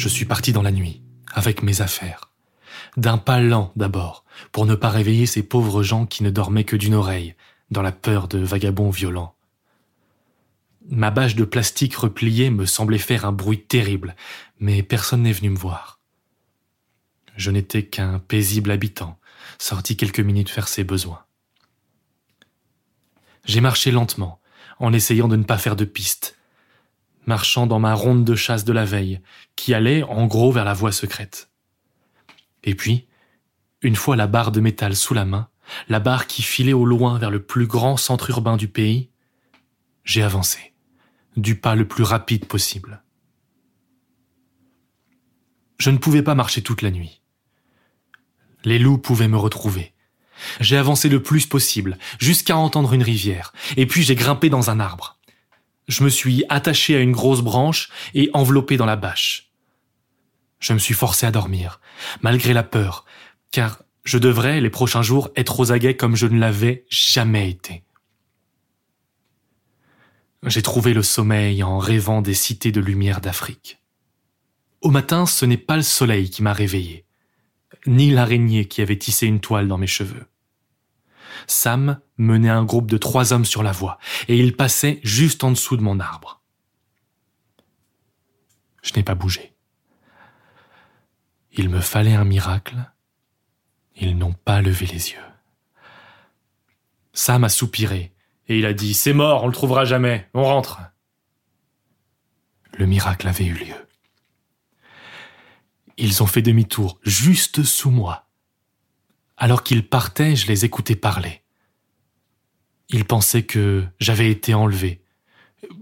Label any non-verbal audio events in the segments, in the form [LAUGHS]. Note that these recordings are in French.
Je suis parti dans la nuit, avec mes affaires. D'un pas lent d'abord, pour ne pas réveiller ces pauvres gens qui ne dormaient que d'une oreille, dans la peur de vagabonds violents. Ma bâche de plastique repliée me semblait faire un bruit terrible, mais personne n'est venu me voir. Je n'étais qu'un paisible habitant, sorti quelques minutes faire ses besoins. J'ai marché lentement, en essayant de ne pas faire de piste, marchant dans ma ronde de chasse de la veille, qui allait en gros vers la voie secrète. Et puis, une fois la barre de métal sous la main, la barre qui filait au loin vers le plus grand centre urbain du pays, j'ai avancé, du pas le plus rapide possible. Je ne pouvais pas marcher toute la nuit. Les loups pouvaient me retrouver. J'ai avancé le plus possible, jusqu'à entendre une rivière, et puis j'ai grimpé dans un arbre. Je me suis attaché à une grosse branche et enveloppé dans la bâche. Je me suis forcé à dormir, malgré la peur, car je devrais, les prochains jours, être aux aguets comme je ne l'avais jamais été. J'ai trouvé le sommeil en rêvant des cités de lumière d'Afrique. Au matin, ce n'est pas le soleil qui m'a réveillé, ni l'araignée qui avait tissé une toile dans mes cheveux. Sam menait un groupe de trois hommes sur la voie, et il passait juste en dessous de mon arbre. Je n'ai pas bougé. Il me fallait un miracle. Ils n'ont pas levé les yeux. Sam a soupiré, et il a dit C'est mort, on le trouvera jamais, on rentre. Le miracle avait eu lieu. Ils ont fait demi-tour juste sous moi. Alors qu'ils partaient, je les écoutais parler. Ils pensaient que j'avais été enlevé.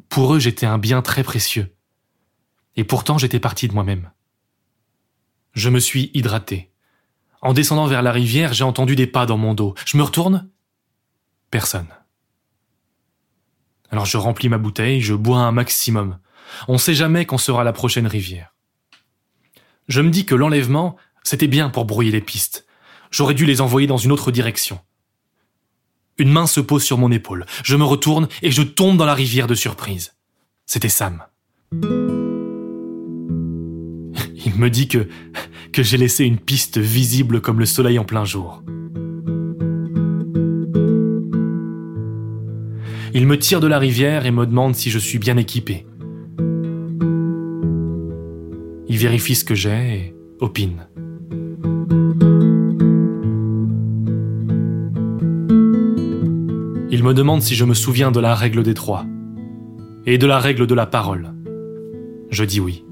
Pour eux, j'étais un bien très précieux. Et pourtant, j'étais parti de moi-même. Je me suis hydraté. En descendant vers la rivière, j'ai entendu des pas dans mon dos. Je me retourne? Personne. Alors je remplis ma bouteille, je bois un maximum. On ne sait jamais quand sera la prochaine rivière. Je me dis que l'enlèvement, c'était bien pour brouiller les pistes. J'aurais dû les envoyer dans une autre direction. Une main se pose sur mon épaule. Je me retourne et je tombe dans la rivière de surprise. C'était Sam. [LAUGHS] Il me dit que, j'ai laissé une piste visible comme le soleil en plein jour. Il me tire de la rivière et me demande si je suis bien équipé. Il vérifie ce que j'ai et opine. Il me demande si je me souviens de la règle des trois et de la règle de la parole. Je dis oui.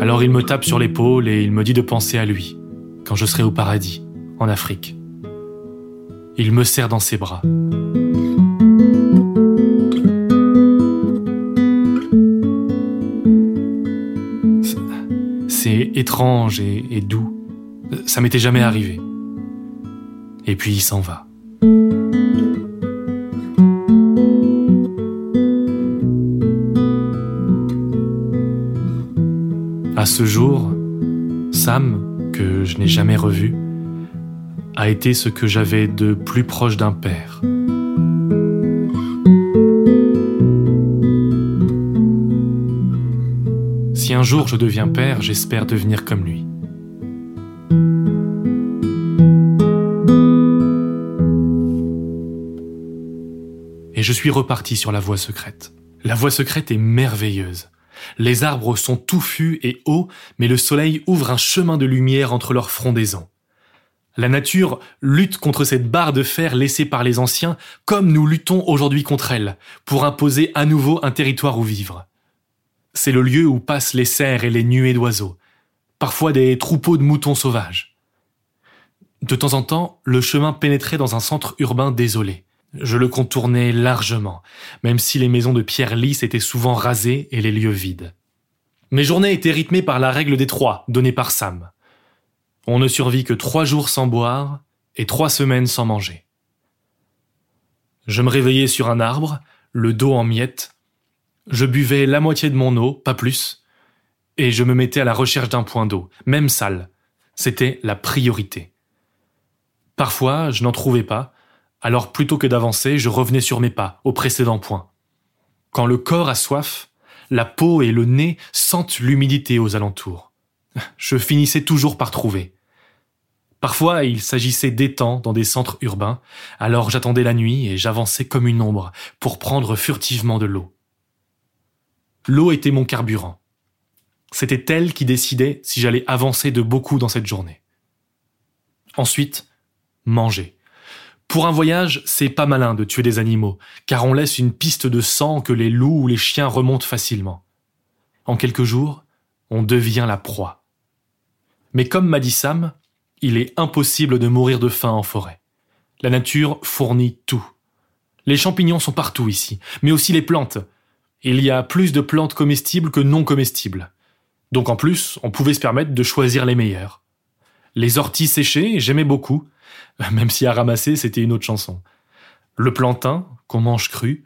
Alors il me tape sur l'épaule et il me dit de penser à lui, quand je serai au paradis, en Afrique. Il me serre dans ses bras. C'est étrange et, doux. Ça m'était jamais arrivé. Et puis il s'en va. À ce jour, Sam, que je n'ai jamais revu, a été ce que j'avais de plus proche d'un père. Si un jour je deviens père, j'espère devenir comme lui. Je suis reparti sur la voie secrète. La voie secrète est merveilleuse. Les arbres sont touffus et hauts, mais le soleil ouvre un chemin de lumière entre leurs frondaisons. La nature lutte contre cette barre de fer laissée par les anciens, comme nous luttons aujourd'hui contre elle, pour imposer à nouveau un territoire où vivre. C'est le lieu où passent les cerfs et les nuées d'oiseaux, parfois des troupeaux de moutons sauvages. De temps en temps, le chemin pénétrait dans un centre urbain désolé. Je le contournais largement, même si les maisons de pierre lisse étaient souvent rasées et les lieux vides. Mes journées étaient rythmées par la règle des trois, donnée par Sam. On ne survit que trois jours sans boire et trois semaines sans manger. Je me réveillais sur un arbre, le dos en miettes. Je buvais la moitié de mon eau, pas plus, et je me mettais à la recherche d'un point d'eau, même sale. C'était la priorité. Parfois, je n'en trouvais pas, alors plutôt que d'avancer, je revenais sur mes pas, au précédent point. Quand le corps a soif, la peau et le nez sentent l'humidité aux alentours. Je finissais toujours par trouver. Parfois, il s'agissait d'étangs dans des centres urbains, alors j'attendais la nuit et j'avançais comme une ombre pour prendre furtivement de l'eau. L'eau était mon carburant. C'était elle qui décidait si j'allais avancer de beaucoup dans cette journée. Ensuite, manger. Pour un voyage, c'est pas malin de tuer des animaux, car on laisse une piste de sang que les loups ou les chiens remontent facilement. En quelques jours, on devient la proie. Mais comme m'a dit Sam, il est impossible de mourir de faim en forêt. La nature fournit tout. Les champignons sont partout ici, mais aussi les plantes. Il y a plus de plantes comestibles que non comestibles. Donc en plus, on pouvait se permettre de choisir les meilleures. Les orties séchées, j'aimais beaucoup, [LAUGHS] même si à ramasser, c'était une autre chanson. Le plantain, qu'on mange cru.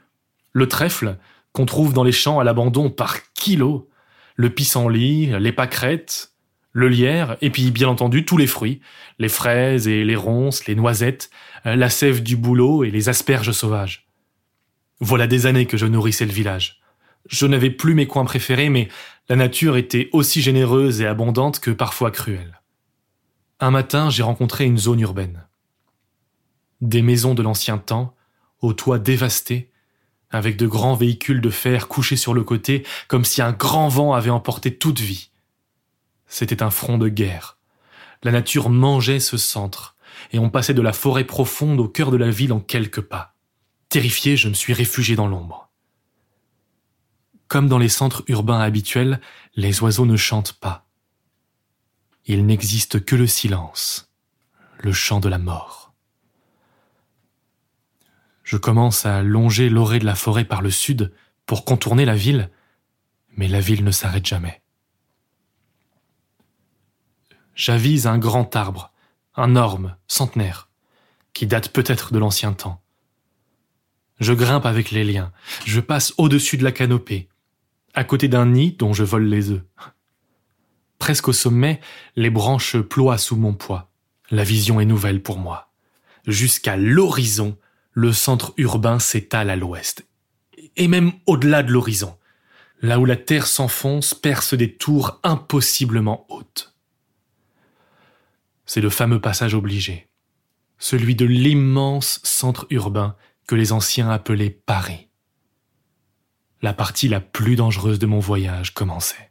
Le trèfle, qu'on trouve dans les champs à l'abandon par kilo. Le pissenlit, les pâquerettes, le lierre, et puis bien entendu tous les fruits, les fraises et les ronces, les noisettes, euh, la sève du bouleau et les asperges sauvages. Voilà des années que je nourrissais le village. Je n'avais plus mes coins préférés, mais la nature était aussi généreuse et abondante que parfois cruelle. Un matin, j'ai rencontré une zone urbaine. Des maisons de l'ancien temps, aux toits dévastés, avec de grands véhicules de fer couchés sur le côté, comme si un grand vent avait emporté toute vie. C'était un front de guerre. La nature mangeait ce centre, et on passait de la forêt profonde au cœur de la ville en quelques pas. Terrifié, je me suis réfugié dans l'ombre. Comme dans les centres urbains habituels, les oiseaux ne chantent pas. Il n'existe que le silence, le chant de la mort. Je commence à longer l'orée de la forêt par le sud pour contourner la ville, mais la ville ne s'arrête jamais j'avise un grand arbre, un orme, centenaire, qui date peut-être de l'ancien temps. Je grimpe avec les liens, je passe au-dessus de la canopée, à côté d'un nid dont je vole les œufs. Presque au sommet, les branches ploient sous mon poids. La vision est nouvelle pour moi. Jusqu'à l'horizon, le centre urbain s'étale à l'ouest. Et même au-delà de l'horizon, là où la terre s'enfonce, perce des tours impossiblement hautes c'est le fameux passage obligé, celui de l'immense centre urbain que les anciens appelaient Paris. La partie la plus dangereuse de mon voyage commençait.